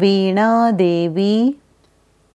வீணாதேவி.